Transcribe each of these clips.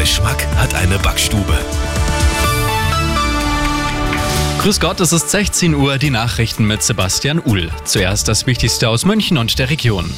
Geschmack hat eine Backstube. Grüß Gott, es ist 16 Uhr, die Nachrichten mit Sebastian Uhl. Zuerst das Wichtigste aus München und der Region.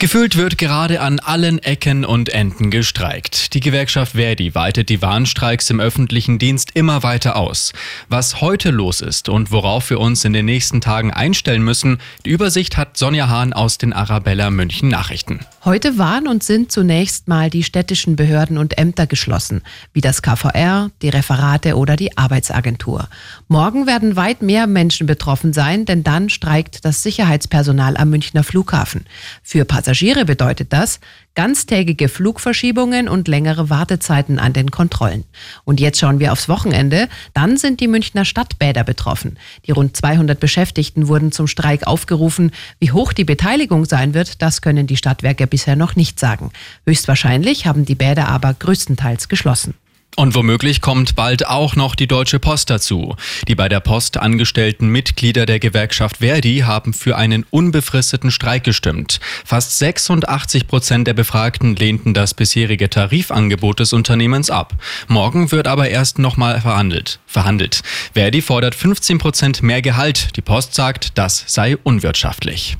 Gefühlt wird gerade an allen Ecken und Enden gestreikt. Die Gewerkschaft Verdi weitet die Warnstreiks im öffentlichen Dienst immer weiter aus. Was heute los ist und worauf wir uns in den nächsten Tagen einstellen müssen, die Übersicht hat Sonja Hahn aus den Arabella München Nachrichten. Heute waren und sind zunächst mal die städtischen Behörden und Ämter geschlossen, wie das KVR, die Referate oder die Arbeitsagentur. Morgen werden weit mehr Menschen betroffen sein, denn dann streikt das Sicherheitspersonal am Münchner Flughafen. Für Passagiere bedeutet das ganztägige Flugverschiebungen und längere Wartezeiten an den Kontrollen. Und jetzt schauen wir aufs Wochenende. Dann sind die Münchner Stadtbäder betroffen. Die rund 200 Beschäftigten wurden zum Streik aufgerufen. Wie hoch die Beteiligung sein wird, das können die Stadtwerke bisher noch nicht sagen. Höchstwahrscheinlich haben die Bäder aber größtenteils geschlossen. Und womöglich kommt bald auch noch die Deutsche Post dazu. Die bei der Post angestellten Mitglieder der Gewerkschaft Verdi haben für einen unbefristeten Streik gestimmt. Fast 86 Prozent der Befragten lehnten das bisherige Tarifangebot des Unternehmens ab. Morgen wird aber erst nochmal verhandelt. verhandelt. Verdi fordert 15 Prozent mehr Gehalt. Die Post sagt, das sei unwirtschaftlich.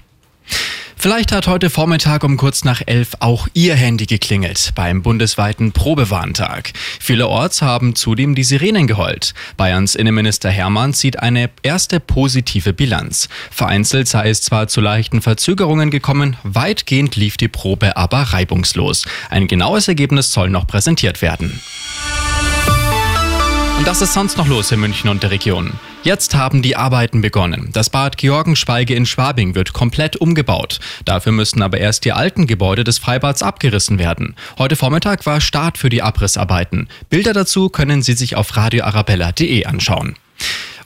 Vielleicht hat heute Vormittag um kurz nach elf auch Ihr Handy geklingelt beim bundesweiten Probewarntag. Vielerorts haben zudem die Sirenen geheult. Bayerns Innenminister Hermann zieht eine erste positive Bilanz. Vereinzelt sei es zwar zu leichten Verzögerungen gekommen, weitgehend lief die Probe aber reibungslos. Ein genaues Ergebnis soll noch präsentiert werden. Und das ist sonst noch los in München und der Region. Jetzt haben die Arbeiten begonnen. Das Bad Georgenschweige in Schwabing wird komplett umgebaut. Dafür müssen aber erst die alten Gebäude des Freibads abgerissen werden. Heute Vormittag war Start für die Abrissarbeiten. Bilder dazu können Sie sich auf radioarabella.de anschauen.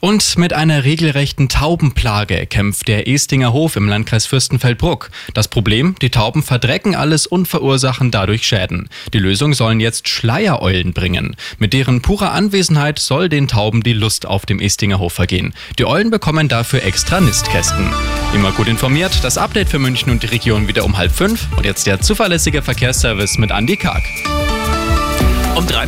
Und mit einer regelrechten Taubenplage kämpft der Estinger Hof im Landkreis Fürstenfeldbruck. Das Problem, die Tauben verdrecken alles und verursachen dadurch Schäden. Die Lösung sollen jetzt Schleiereulen bringen. Mit deren purer Anwesenheit soll den Tauben die Lust auf dem Estinger Hof vergehen. Die Eulen bekommen dafür extra Nistkästen. Immer gut informiert, das Update für München und die Region wieder um halb fünf. Und jetzt der zuverlässige Verkehrsservice mit Andy Karg. Um drei